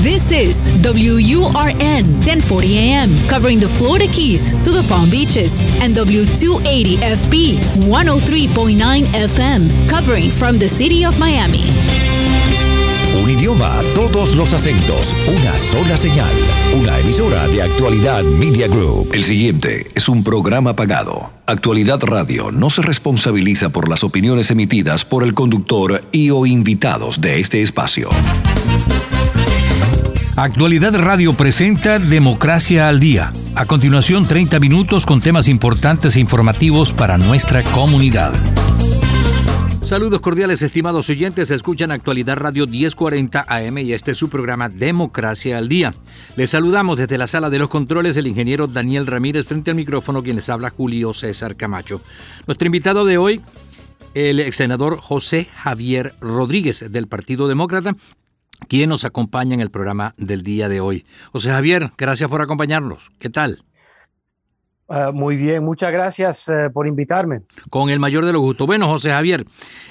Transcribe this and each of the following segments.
This is WURN 1040 AM, covering the Florida Keys to the Palm Beaches, and W280 FB 103.9 FM, covering from the city of Miami. Un idioma, todos los acentos, una sola señal. Una emisora de Actualidad Media Group. El siguiente es un programa pagado. Actualidad Radio no se responsabiliza por las opiniones emitidas por el conductor y o invitados de este espacio. Actualidad Radio presenta Democracia al Día. A continuación, 30 minutos con temas importantes e informativos para nuestra comunidad. Saludos cordiales, estimados oyentes. Escuchan Actualidad Radio 1040 AM y este es su programa Democracia al Día. Les saludamos desde la sala de los controles el ingeniero Daniel Ramírez frente al micrófono, quien les habla Julio César Camacho. Nuestro invitado de hoy, el ex senador José Javier Rodríguez del Partido Demócrata, quien nos acompaña en el programa del día de hoy. José Javier, gracias por acompañarnos. ¿Qué tal? Uh, muy bien, muchas gracias uh, por invitarme. Con el mayor de los gustos. Bueno, José Javier,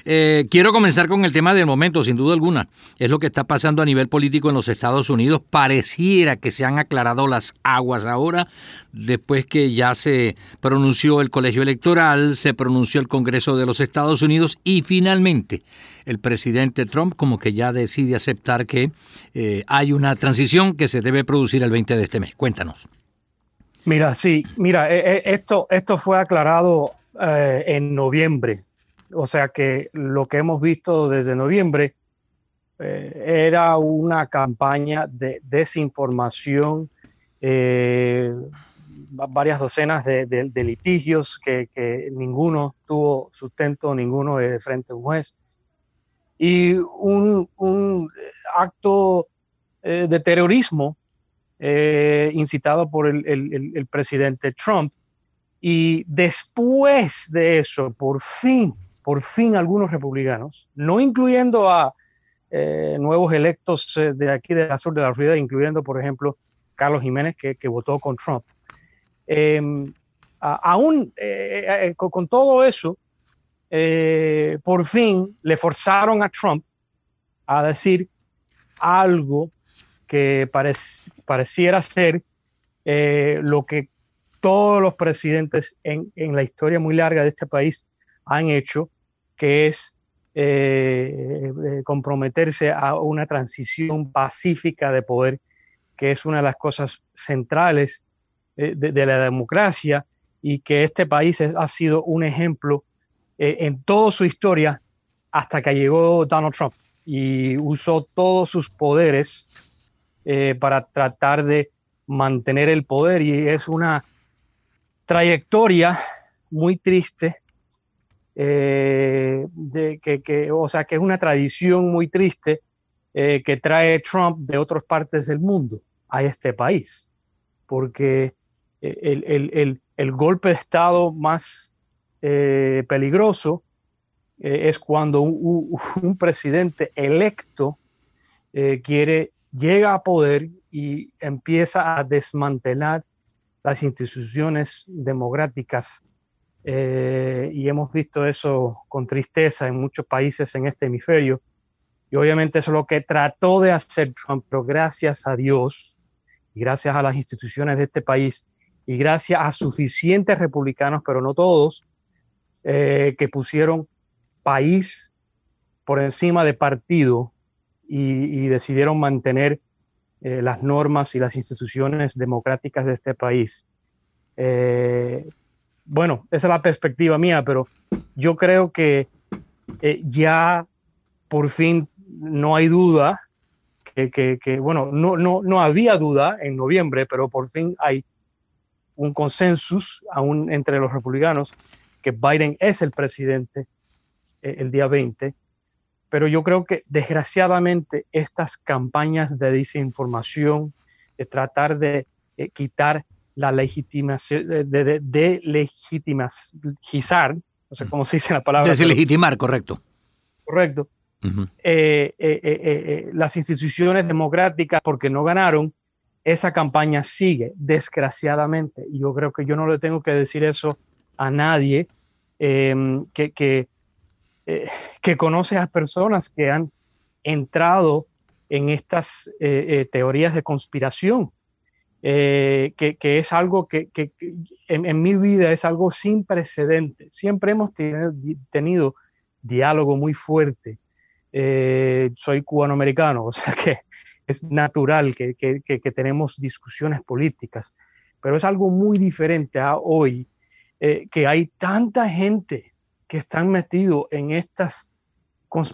eh, quiero comenzar con el tema del momento, sin duda alguna. Es lo que está pasando a nivel político en los Estados Unidos. Pareciera que se han aclarado las aguas ahora, después que ya se pronunció el colegio electoral, se pronunció el Congreso de los Estados Unidos y finalmente el presidente Trump como que ya decide aceptar que eh, hay una transición que se debe producir el 20 de este mes. Cuéntanos. Mira, sí, mira, eh, eh, esto, esto fue aclarado eh, en noviembre, o sea que lo que hemos visto desde noviembre era una campaña de desinformación, varias docenas de, litigios que, ninguno tuvo sustento, ninguno frente a un juez, y un acto de terrorismo eh, incitado por el, presidente Trump. Y después de eso, por fin, por fin algunos republicanos, no incluyendo a eh, nuevos electos eh, de aquí de la sur de la Florida, incluyendo, por ejemplo, Carlos Jiménez, que, votó con Trump. Em, aún con, todo eso, por fin le forzaron a Trump a decir algo que pareciera ser eh, lo que todos los presidentes en, la historia muy larga de este país han hecho, que es eh, eh, comprometerse a una transición pacífica de poder, que es una de las cosas centrales de, la democracia y que este país ha sido un ejemplo en toda su historia hasta que llegó Donald Trump y usó todos sus poderes eh, para tratar de mantener el poder. Y es una trayectoria muy triste, eh, de que, o sea, que es una tradición muy triste eh, que trae Trump de otras partes del mundo a este país, porque el, golpe de Estado más peligroso es cuando un presidente electo quiere llega a poder y empieza a desmantelar las instituciones democráticas. Eh, y hemos visto eso con tristeza en muchos países en este hemisferio. Y obviamente eso es lo que trató de hacer Trump, pero gracias a Dios y gracias a las instituciones de este país y gracias a suficientes republicanos, pero no todos, eh, que pusieron país por encima de partido y, decidieron mantener eh, las normas y las instituciones democráticas de este país. Eh, bueno, esa es la perspectiva mía, pero yo creo que eh, ya por fin no hay duda, que, bueno, no, no, no había duda en noviembre, pero por fin hay un consensus aún entre los republicanos que Biden es el presidente el día 20 pero yo creo que desgraciadamente estas campañas de desinformación, de tratar de eh, quitar la legitimación, de, de, de, legitimizar, no sé cómo se dice la palabra. Deslegitimar, correcto. Correcto. Eh, eh, las instituciones democráticas, porque no ganaron, esa campaña sigue, desgraciadamente. Y yo creo que yo no le tengo que decir eso a nadie, que, que, eh, que conoce a personas que han entrado en estas teorías de conspiración, que, es algo que, en, mi vida es algo sin precedentes. Siempre hemos tenido, diálogo muy fuerte. soy cubanoamericano, o sea que es natural que, tenemos discusiones políticas, pero es algo muy diferente a hoy, eh, que hay tanta gente que están metido en estas,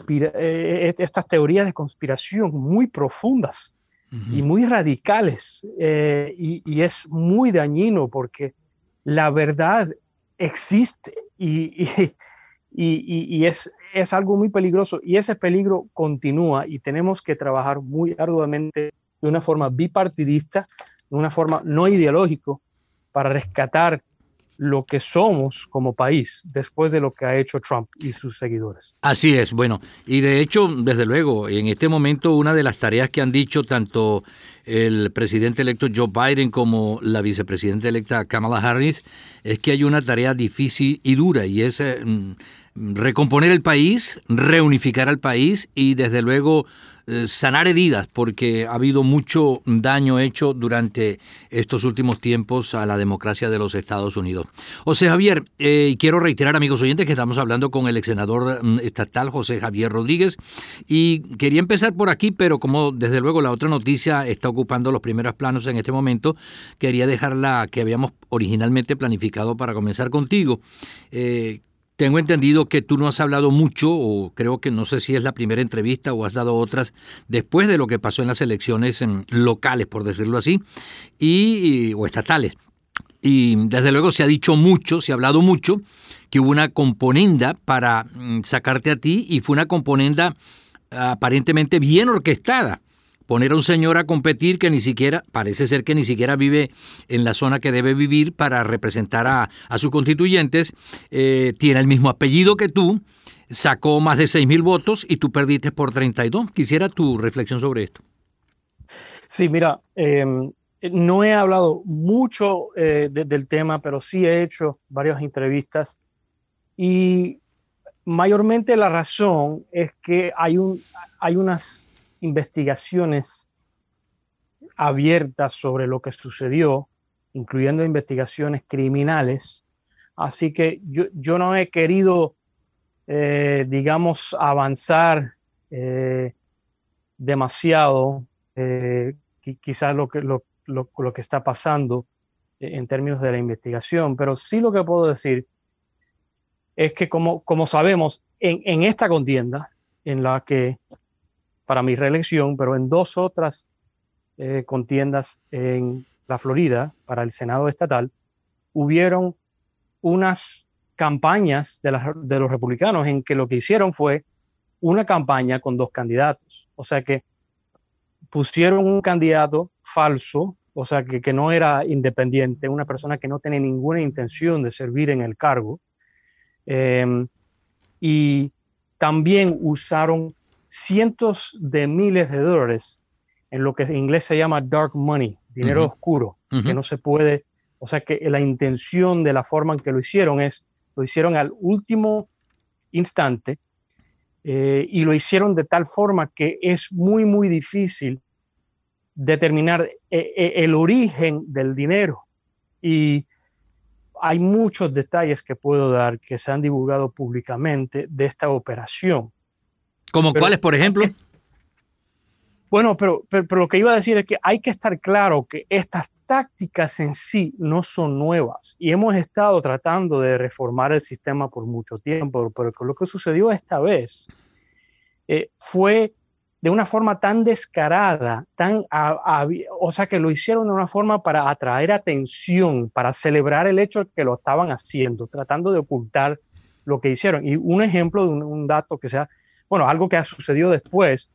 eh, estas teorías de conspiración muy profundas y muy radicales, eh, y, es muy dañino porque la verdad existe y, y, es, es algo muy peligroso y ese peligro continúa y tenemos que trabajar muy arduamente de una forma bipartidista, de una forma no ideológico, para rescatar lo que somos como país después de lo que ha hecho Trump y sus seguidores. Así es, bueno, y de hecho, desde luego, en este momento una de las tareas que han dicho tanto el presidente electo Joe Biden como la vicepresidenta electa Kamala Harris es que hay una tarea difícil y dura y es eh, recomponer el país, reunificar al país y desde luego sanar heridas porque ha habido mucho daño hecho durante estos últimos tiempos a la democracia de los Estados Unidos. José Javier, eh, quiero reiterar amigos oyentes que estamos hablando con el ex senador mm, estatal José Javier Rodríguez y quería empezar por aquí, pero como desde luego la otra noticia está ocupando los primeros planos en este momento, quería dejar la que habíamos originalmente planificado para comenzar contigo. Eh, tengo entendido que tú no has hablado mucho, o creo que no sé si es la primera entrevista o has dado otras, después de lo que pasó en las elecciones locales, por decirlo así, y, o estatales. Y desde luego se ha dicho mucho, se ha hablado mucho, que hubo una componenda para mm, sacarte a ti y fue una componenda aparentemente bien orquestada poner a un señor a competir que ni siquiera, parece ser que ni siquiera vive en la zona que debe vivir para representar a, sus constituyentes, eh, tiene el mismo apellido que tú, sacó más de 6 mil votos y tú perdiste por 32. Quisiera tu reflexión sobre esto. Sí, mira, em, no he hablado mucho eh, del tema, pero sí he hecho varias entrevistas y mayormente la razón es que hay, un, hay unas investigaciones abiertas sobre lo que sucedió, incluyendo investigaciones criminales. Así que yo, no he querido, eh, digamos, avanzar eh, demasiado, eh, quizás lo que, lo, que está pasando en términos de la investigación, pero sí lo que puedo decir es que como, como sabemos, en, en esta contienda en la que para mi reelección, pero en dos otras eh, contiendas en la Florida para el Senado estatal, hubieron unas campañas de, de los republicanos en que lo que hicieron fue una campaña con dos candidatos. O sea que pusieron un candidato falso, o sea que, que no era independiente, una persona que no tenía ninguna intención de servir en el cargo. Em, y también usaron cientos de miles de dólares en lo que en inglés se llama dark money, dinero oscuro, que no se puede, o sea que la intención de la forma en que lo hicieron es, lo hicieron al último instante eh, y lo hicieron de tal forma que es muy, muy difícil determinar eh, eh, el origen del dinero. Y hay muchos detalles que puedo dar que se han divulgado públicamente de esta operación. ¿Como cuáles, por ejemplo? Bueno, pero, pero, lo que iba a decir es que hay que estar claro que estas tácticas en sí no son nuevas y hemos estado tratando de reformar el sistema por mucho tiempo, pero lo que sucedió esta vez eh, fue de una forma tan descarada, tan, o sea, que lo hicieron de una forma para atraer atención, para celebrar el hecho de que lo estaban haciendo, tratando de ocultar lo que hicieron. Y un ejemplo de un dato que sea bueno, algo que ha sucedido después,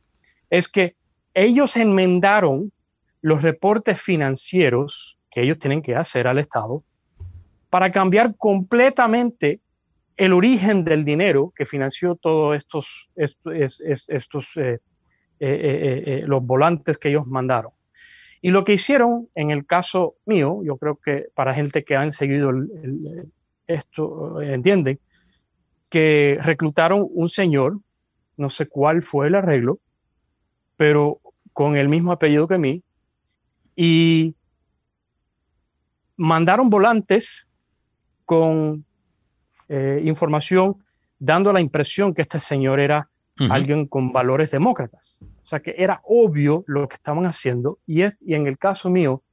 es que ellos enmendaron los reportes financieros que ellos tienen que hacer al Estado para cambiar completamente el origen del dinero que financió todos estos, estos, estos eh, eh, eh, los volantes que ellos mandaron. Y lo que hicieron en el caso mío, yo creo que para gente que han seguido esto, entienden, que reclutaron un señor no sé cuál fue el arreglo, pero con el mismo apellido que mí y mandaron volantes con eh, información dando la impresión que este señor era alguien con valores demócratas. O sea que era obvio lo que estaban haciendo y, y en el caso mío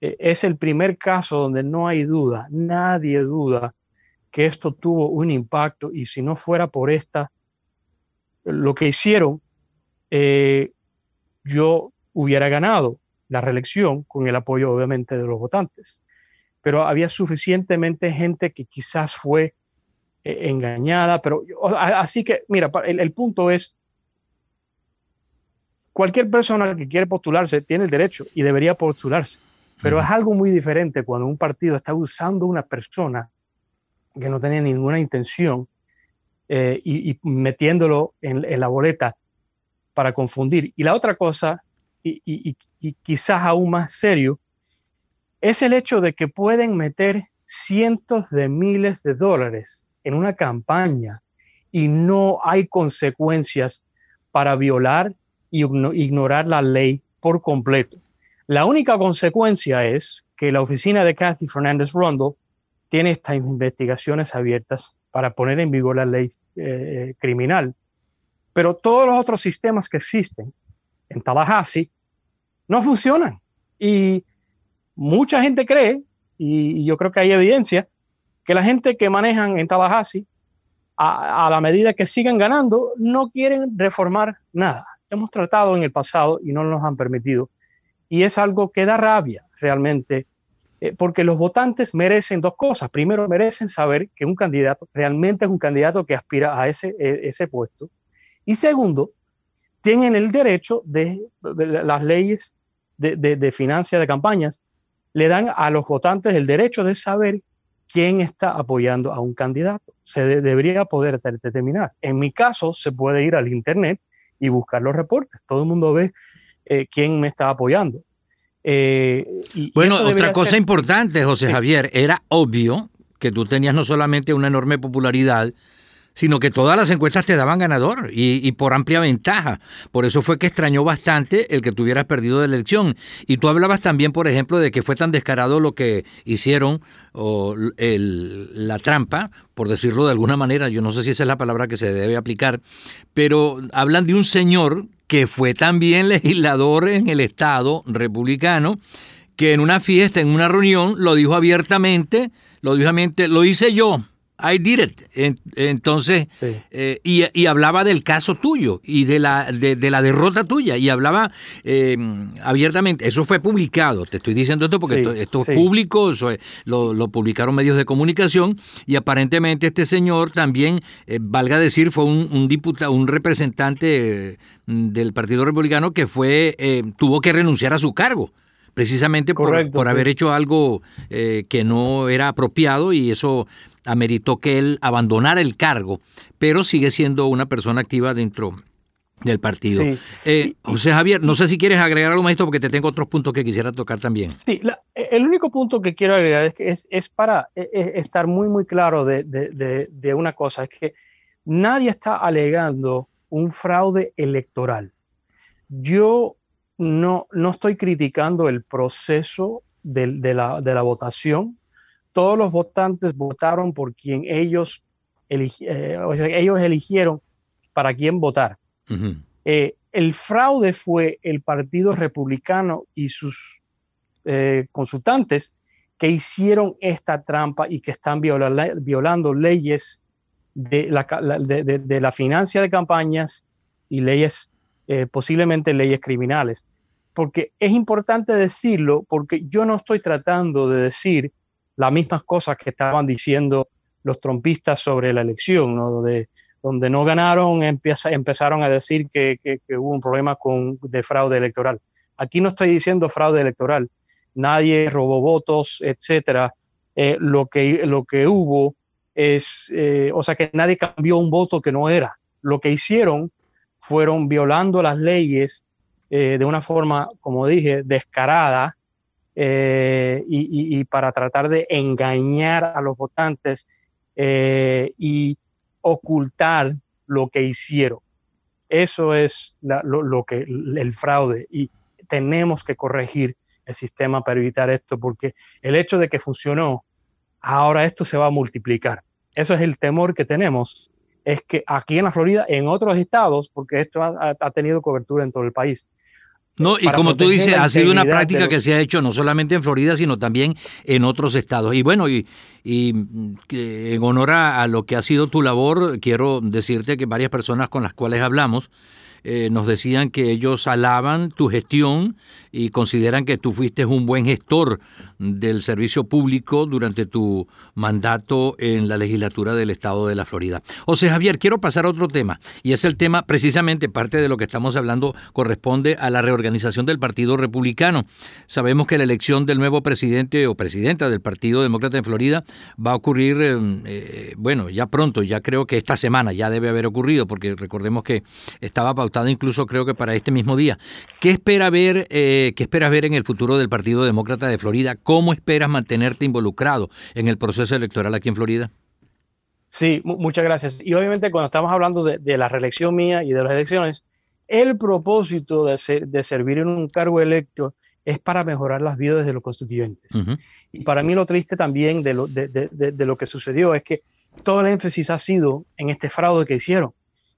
eh, es el primer caso donde no hay duda, nadie duda que esto tuvo un impacto y si no fuera por esta, lo que hicieron, eh, yo hubiera ganado la reelección con el apoyo obviamente de los votantes. Pero había suficientemente gente que quizás fue eh, engañada, pero así que, mira, el, punto es, cualquier persona que quiere postularse tiene el derecho y debería postularse, pero es algo muy diferente cuando un partido está usando una persona que no tenía ninguna intención eh, y, metiéndolo en, la boleta para confundir. Y la otra cosa, y, y quizás aún más serio, es el hecho de que pueden meter cientos de miles de dólares en una campaña y no hay consecuencias para violar y ignorar la ley por completo. La única consecuencia es que la oficina de Kathy Fernández Rondo tiene estas investigaciones abiertas para poner en vigor la ley eh, criminal. Pero todos los otros sistemas que existen en Tallahassee no funcionan. Y mucha gente cree, y yo creo que hay evidencia, que la gente que manejan en Tallahassee, a, a, la medida que sigan ganando, no quieren reformar nada. Hemos tratado en el pasado y no nos han permitido. Y es algo que da rabia realmente, eh, porque los votantes merecen dos cosas. Primero, merecen saber que un candidato realmente es un candidato que aspira a ese, e, puesto. Y segundo, tienen el derecho de, las leyes de, de, de financia de campañas, le dan a los votantes el derecho de saber quién está apoyando a un candidato. Se debería poder determinar. En mi caso, se puede ir al Internet y buscar los reportes. Todo el mundo ve eh, quién me está apoyando. Eh, bueno, otra cosa importante, José Javier, era obvio que tú tenías no solamente una enorme popularidad, sino que todas las encuestas te daban ganador y, por amplia ventaja. Por eso fue que extrañó bastante el que tuvieras perdido de elección. Y tú hablabas también, por ejemplo, de que fue tan descarado lo que hicieron, o la trampa, por decirlo de alguna manera, yo no sé si esa es la palabra que se debe aplicar, pero hablan de un señor que fue también legislador en el Estado republicano, que en una fiesta, en una reunión, lo dijo abiertamente, lo dijo abiertamente, lo hice yo I did it. Entonces, eh, y, hablaba del caso tuyo y de la, de, la derrota tuya y hablaba eh, abiertamente. Eso fue publicado, te estoy diciendo esto porque esto, es público, lo, publicaron medios de comunicación y aparentemente este señor también, eh, valga decir, fue un, diputado, un representante del Partido Republicano que fue, tuvo que renunciar a su cargo precisamente por, por haber hecho algo que no era apropiado y eso ameritó que él abandonara el cargo, pero sigue siendo una persona activa dentro del partido. Eh, José Javier, no sé si quieres agregar algo más esto porque te tengo otros puntos que quisiera tocar también. Sí, el único punto que quiero agregar es que es, para e, e, estar muy, muy claro de, de, una cosa, es que nadie está alegando un fraude electoral. Yo no, no estoy criticando el proceso de, la, de la votación, todos los votantes votaron por quien ellos, eh, ellos eligieron para quién votar. Eh, el fraude fue el Partido Republicano y sus eh, consultantes que hicieron esta trampa y que están violando leyes de la, de, la, financia de campañas y leyes, posiblemente leyes criminales. Porque es importante decirlo, porque yo no estoy tratando de decir las mismas cosas que estaban diciendo los trompistas sobre la elección, donde, donde no ganaron, empezaron a decir que, hubo un problema con, de fraude electoral. Aquí no estoy diciendo fraude electoral, nadie robó votos, etcétera. Eh, lo, que, lo que hubo es, eh, o sea, que nadie cambió un voto que no era. Lo que hicieron fueron violando las leyes eh, de una forma, como dije, descarada, eh, y, para tratar de engañar a los votantes eh, y ocultar lo que hicieron. Eso es lo, que el fraude y tenemos que corregir el sistema para evitar esto, porque el hecho de que funcionó, ahora esto se va a multiplicar. Eso es el temor que tenemos, es que aquí en la Florida, en otros estados, porque esto ha, tenido cobertura en todo el país, no, y como tú dices, ha sido una práctica que se ha hecho no solamente en Florida, sino también en otros estados. Y bueno, y, y en honor a, lo que ha sido tu labor, quiero decirte que varias personas con las cuales hablamos eh, nos decían que ellos alaban tu gestión y consideran que tú fuiste un buen gestor del servicio público durante tu mandato en la legislatura del estado de la Florida. José Javier, quiero pasar a otro tema, y es el tema, precisamente parte de lo que estamos hablando corresponde a la reorganización del Partido Republicano. Sabemos que la elección del nuevo presidente o presidenta del Partido Demócrata en Florida va a ocurrir, eh, eh, bueno, ya pronto, ya creo que esta semana ya debe haber ocurrido, porque recordemos que estaba pautado incluso creo que para este mismo día. ¿Qué espera ver, eh, qué esperas ver en el futuro del Partido Demócrata de Florida? ¿Cómo esperas mantenerte involucrado en el proceso electoral aquí en Florida? Sí, muchas gracias. Y obviamente cuando estamos hablando de, la reelección mía y de las elecciones, el propósito de, de servir en un cargo electo es para mejorar las vidas de los constituyentes. Y para mí lo triste también de lo, de, de, lo que sucedió es que todo el énfasis ha sido en este fraude que hicieron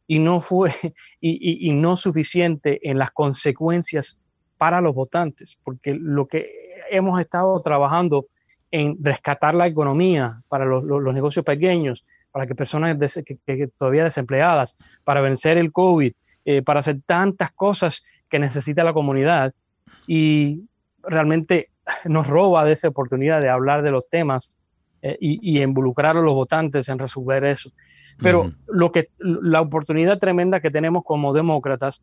y no fue y, no suficiente en las consecuencias para los votantes, porque lo que hemos estado trabajando en rescatar la economía para los, negocios pequeños, para que personas que, todavía desempleadas, para vencer el COVID, eh, para hacer tantas cosas que necesita la comunidad y realmente nos roba de esa oportunidad de hablar de los temas eh, y, y, involucrar a los votantes en resolver eso. Pero lo que, la oportunidad tremenda que tenemos como demócratas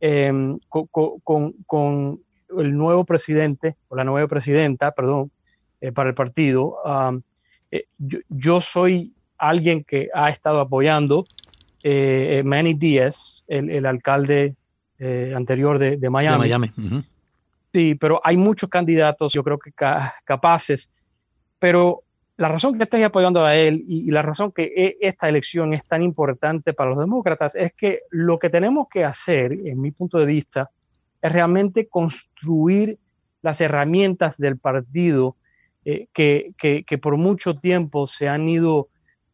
em, con, el nuevo presidente, o la nueva presidenta, perdón, eh, para el partido, eh, yo, soy alguien que ha estado apoyando eh, Manny Díaz, el, alcalde anterior de, Miami. Miami. Sí, pero hay muchos candidatos, yo creo que capaces, pero la razón que estoy apoyando a él y, la razón que e, esta elección es tan importante para los demócratas es que lo que tenemos que hacer, en mi punto de vista, es realmente construir las herramientas del partido eh, que, que, por mucho tiempo se han ido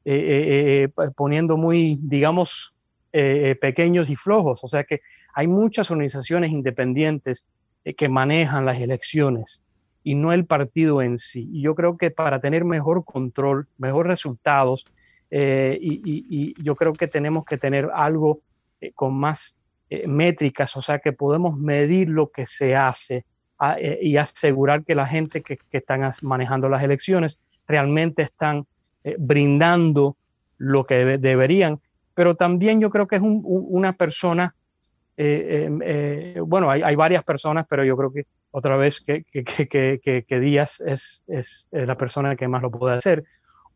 eh, eh, poniendo muy, digamos, pequeños y flojos. O sea que hay muchas organizaciones independientes que manejan las elecciones y no el partido en sí. Y yo creo que para tener mejor control, mejor resultados, eh, y, yo creo que tenemos que tener algo eh, con más eh, métricas, o sea, que podemos medir lo que se hace y asegurar que la gente que, que, están manejando las elecciones realmente están brindando lo que deberían. Pero también yo creo que es una persona, bueno, hay, hay varias personas, pero yo creo que otra vez que, que, Díaz es, es, la persona que más lo puede hacer,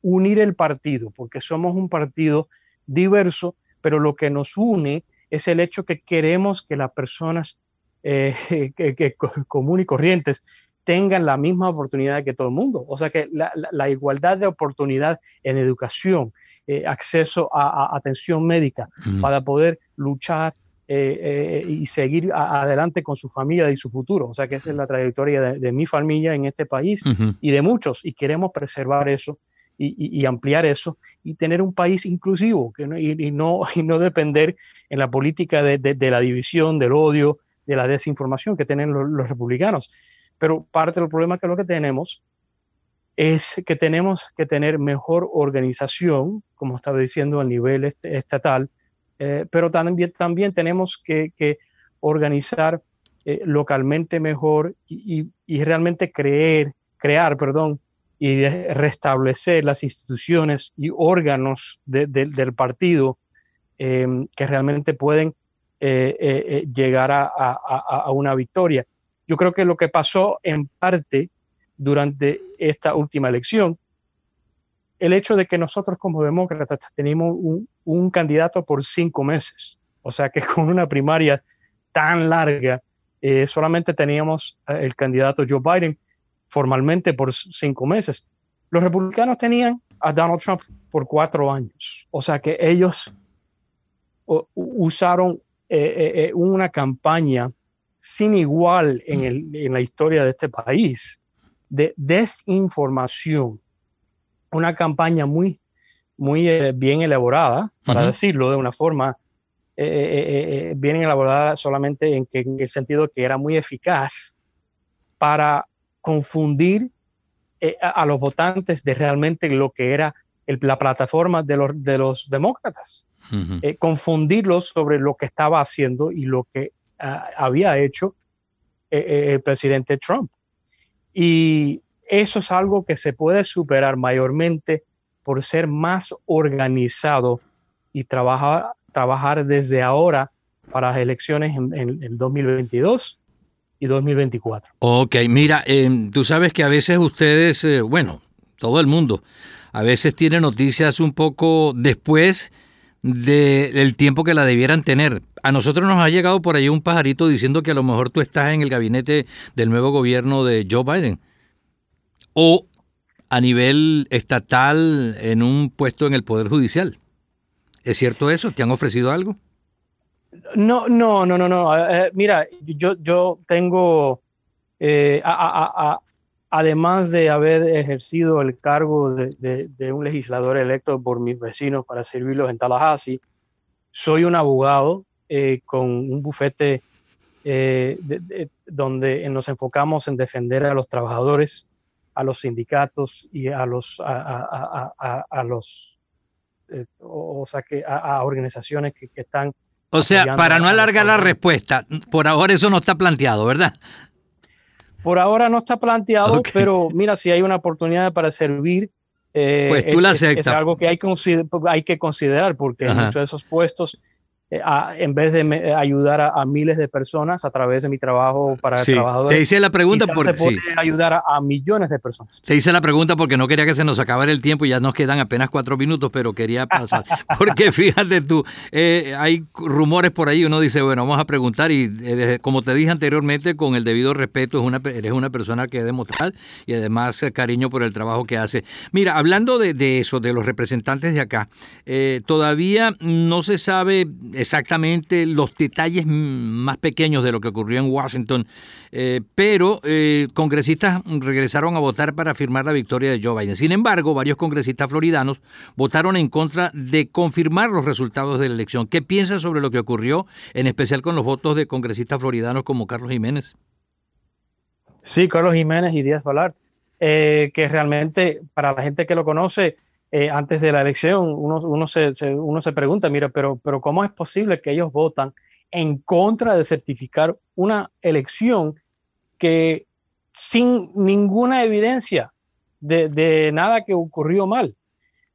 unir el partido, porque somos un partido diverso, pero lo que nos une es el hecho que queremos que las personas eh, que, comunes y corrientes tengan la misma oportunidad que todo el mundo. O sea que la, igualdad de oportunidad en educación, eh, acceso a, atención médica, para poder luchar eh, eh, y seguir adelante con su familia y su futuro. O sea que esa es la trayectoria de, mi familia en este país y de muchos. Y queremos preservar eso y, ampliar eso y tener un país inclusivo que y, no, y no depender en la política de, la división, del odio, de la desinformación que tienen los, republicanos. Pero parte del problema que lo que tenemos es que tenemos que tener mejor organización, como estaba diciendo, a nivel estatal, eh, pero también, también tenemos que, organizar eh, localmente mejor y, realmente creer, crear perdón, y restablecer las instituciones y órganos del partido em, que realmente pueden eh, llegar a, a, una victoria. Yo creo que lo que pasó en parte durante esta última elección el hecho de que nosotros como demócratas tenemos un, candidato por cinco meses, o sea que con una primaria tan larga, eh, solamente teníamos eh, el candidato Joe Biden formalmente por cinco meses. Los republicanos tenían a Donald Trump por cuatro años, o sea que ellos usaron una campaña sin igual en la historia de este país de desinformación. Una campaña muy, muy bien elaborada, para decirlo de una forma bien elaborada solamente en, que, en el sentido que era muy eficaz para confundir eh, a, los votantes de realmente lo que era la plataforma de los, de los demócratas, eh, confundirlos sobre lo que estaba haciendo y lo que ah, había hecho eh, el presidente Trump. Y eso es algo que se puede superar mayormente por ser más organizado y trabajar, trabajar desde ahora para las elecciones en, en, en 2022 y 2024. Ok, mira, eh, tú sabes que a veces ustedes, eh, bueno, todo el mundo, a veces tiene noticias un poco después del tiempo que la debieran tener. A nosotros nos ha llegado por ahí un pajarito diciendo que a lo mejor tú estás en el gabinete del nuevo gobierno de Joe Biden. O a nivel estatal en un puesto en el Poder Judicial. ¿Es cierto eso? ¿Te han ofrecido algo? No, no, no, no, no. Eh, mira, yo, yo tengo, eh, además de haber ejercido el cargo de, un legislador electo por mis vecinos para servirlos en Tallahassee, soy un abogado eh, con un bufete donde nos enfocamos en defender a los trabajadores, a los sindicatos y a los, a, los, o sea, que a, organizaciones que están o sea, para no alargar la respuesta, por ahora eso no está planteado, ¿verdad? Por ahora no está planteado, pero mira, si hay una oportunidad para servir, eh, pues tú la. Es, algo que hay, hay que considerar, porque muchos de esos puestos eh, en vez de eh, ayudar a, miles de personas a través de mi trabajo para sí. trabajadores. Te hice la pregunta porque se puede ayudar a, millones de personas. Te hice la pregunta porque no quería que se nos acabara el tiempo y ya nos quedan apenas cuatro minutos, pero quería pasar. porque fíjate tú, eh, hay rumores por ahí, uno dice, bueno, vamos a preguntar y como te dije anteriormente, con el debido respeto, es una, eres una persona que demostrar y además cariño por el trabajo que hace. Mira, hablando de, de eso, de los representantes de acá, todavía no se sabe exactamente los detalles más pequeños de lo que ocurrió en Washington, eh, pero eh, congresistas regresaron a votar para firmar la victoria de Joe Biden. Sin embargo, varios congresistas floridanos votaron en contra de confirmar los resultados de la elección. ¿Qué piensas sobre lo que ocurrió, en especial con los votos de congresistas floridanos como Carlos Jiménez? Sí, Carlos Jiménez y Díaz Balart, eh, que realmente para la gente que lo conoce, eh, antes de la elección, uno, uno, se, uno se pregunta, mira, pero, pero ¿cómo es posible que ellos votan en contra de certificar una elección que sin ninguna evidencia de, de nada que ocurrió mal?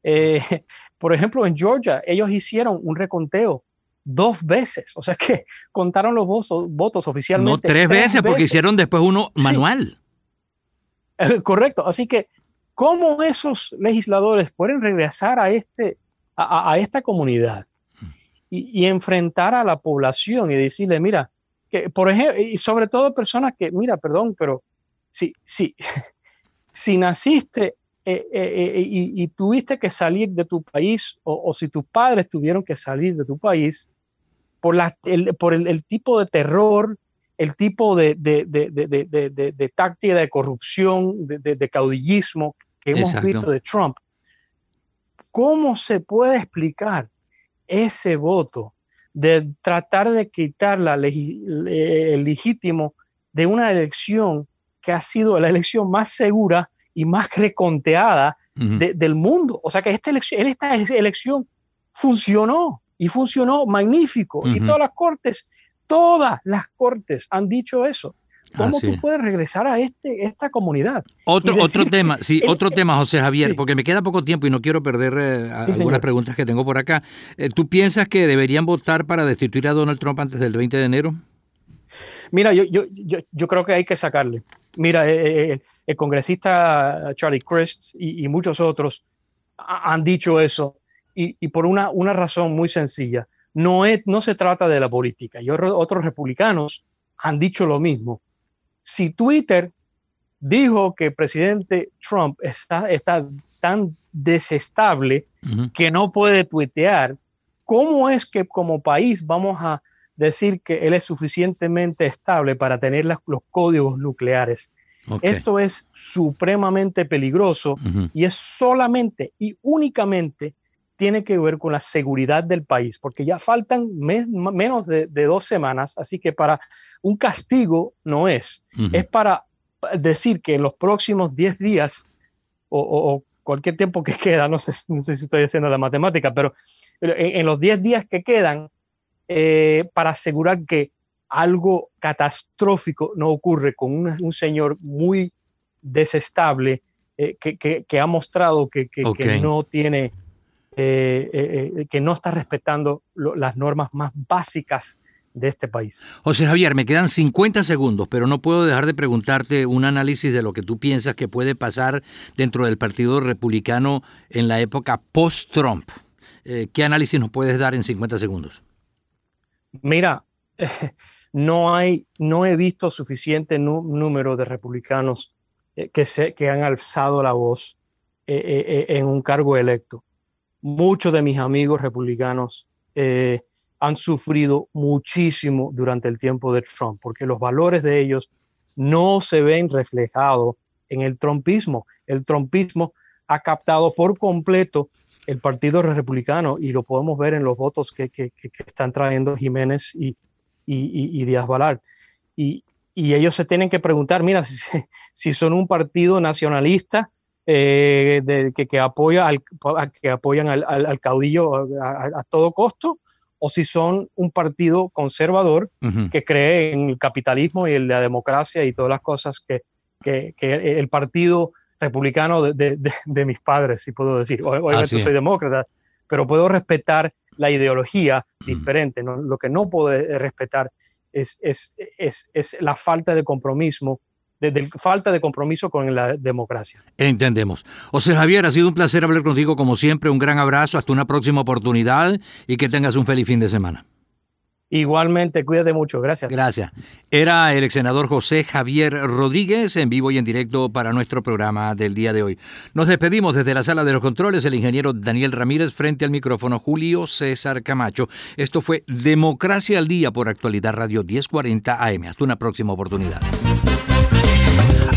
Eh, por ejemplo, en Georgia, ellos hicieron un reconteo dos veces, o sea que contaron los votos, votos oficialmente. No, tres, veces, porque hicieron después uno manual. Correcto, así que ¿Cómo esos legisladores pueden regresar a, este, a, esta comunidad y, enfrentar a la población y decirle, mira, que por ejemplo, y sobre todo personas que, mira, perdón, pero si, si, si naciste eh, eh, eh, y, tuviste que salir de tu país o, si tus padres tuvieron que salir de tu país por, la, el, por el, tipo de terror, el tipo de, de, de, de táctica de corrupción, de, caudillismo hemos visto de Trump, ¿cómo se puede explicar ese voto de tratar de quitar la el legítimo de una elección que ha sido la elección más segura y más reconteada del mundo? O sea que esta elección, esta elección funcionó y funcionó magnífico. Y todas las cortes, todas las cortes han dicho eso. ¿Cómo tú puedes regresar a este, esta comunidad? Otro, otro tema, sí, otro tema, José Javier, porque me queda poco tiempo y no quiero perder eh, algunas preguntas que tengo por acá. Eh, ¿Tú piensas que deberían votar para destituir a Donald Trump antes del 20 de enero? Mira, yo, yo, yo, creo que hay que sacarle. Mira, eh, el congresista Charlie Crist y, muchos otros han dicho eso y, y, por una, una razón muy sencilla. No, es, no se trata de la política. Y otros republicanos han dicho lo mismo si Twitter dijo que el presidente Trump está, está tan desestable que no puede tuitear, ¿cómo es que como país vamos a, decir que él es suficientemente estable para tener los códigos nucleares. Esto es supremamente peligroso y es solamente y únicamente tiene que ver con la seguridad del país, porque ya faltan menos de, dos semanas, así que para un castigo no es, es para decir que en los próximos 10 días o, cualquier tiempo que queda, no sé, si estoy haciendo la matemática, pero en, los 10 días que quedan, eh, para asegurar que algo catastrófico no ocurre con un, señor muy desestable eh, que, ha mostrado que, no tiene, eh, que no está respetando las normas más básicas de este país. José Javier, me quedan 50 segundos, pero no puedo dejar de preguntarte un análisis de lo que tú piensas que puede pasar dentro del Partido Republicano en la época post-Trump. Eh, ¿Qué análisis nos puedes dar en 50 segundos? Mira, no hay, no he visto suficiente número de republicanos eh, que, se, que han alzado la voz eh, en un cargo electo. Muchos de mis amigos republicanos han sufrido muchísimo durante el tiempo de Trump, porque los valores de ellos no se ven reflejados en el trumpismo. El trumpismo ha captado por completo el Partido Republicano y lo podemos ver en los votos que, están trayendo Jiménez y, y, Díaz Balart. Y, ellos se tienen que preguntar, mira, si, son un partido nacionalista eh, que, apoya al, que apoyan al, caudillo a, todo costo, o si son un partido conservador que cree en el capitalismo y en la democracia y todas las cosas que, que, el partido republicano de, mis padres, si puedo decir. Obviamente soy demócrata, pero puedo respetar la ideología diferente. Lo que no puedo respetar es, es, es, es la falta de compromiso de, falta de compromiso con la democracia. Entendemos. José Javier, ha sido un placer hablar contigo como siempre. Un gran abrazo, hasta una próxima oportunidad y que tengas un feliz fin de semana. Igualmente, cuídate mucho, gracias. Gracias. Era el ex senador José Javier Rodríguez en vivo y en directo para nuestro programa del día de hoy. Nos despedimos desde la sala de los controles, el ingeniero Daniel Ramírez frente al micrófono Julio César Camacho. Esto fue Democracia al Día por Actualidad Radio 1040 AM. Hasta una próxima oportunidad.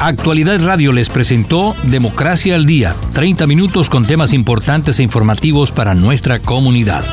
Actualidad Radio les presentó Democracia al Día, 30 minutos con temas importantes e informativos para nuestra comunidad.